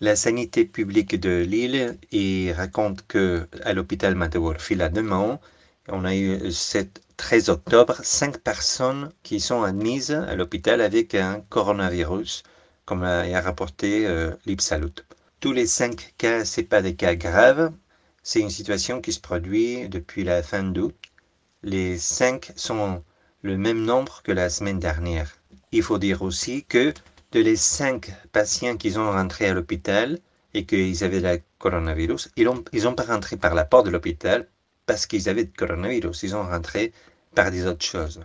la sanité publique de Lille il raconte que à l'hôpital Matador demain, on a eu le 13 octobre cinq personnes qui sont admises à l'hôpital avec un coronavirus, comme a rapporté euh, l'Ipsalut. Tous les cinq cas, ce pas des cas graves. C'est une situation qui se produit depuis la fin d'août. Les cinq sont le même nombre que la semaine dernière. Il faut dire aussi que de les cinq patients qui sont rentrés à l'hôpital et qu'ils avaient le coronavirus, ils n'ont ils ont pas rentré par la porte de l'hôpital parce qu'ils avaient le coronavirus. Ils ont rentré par des autres choses.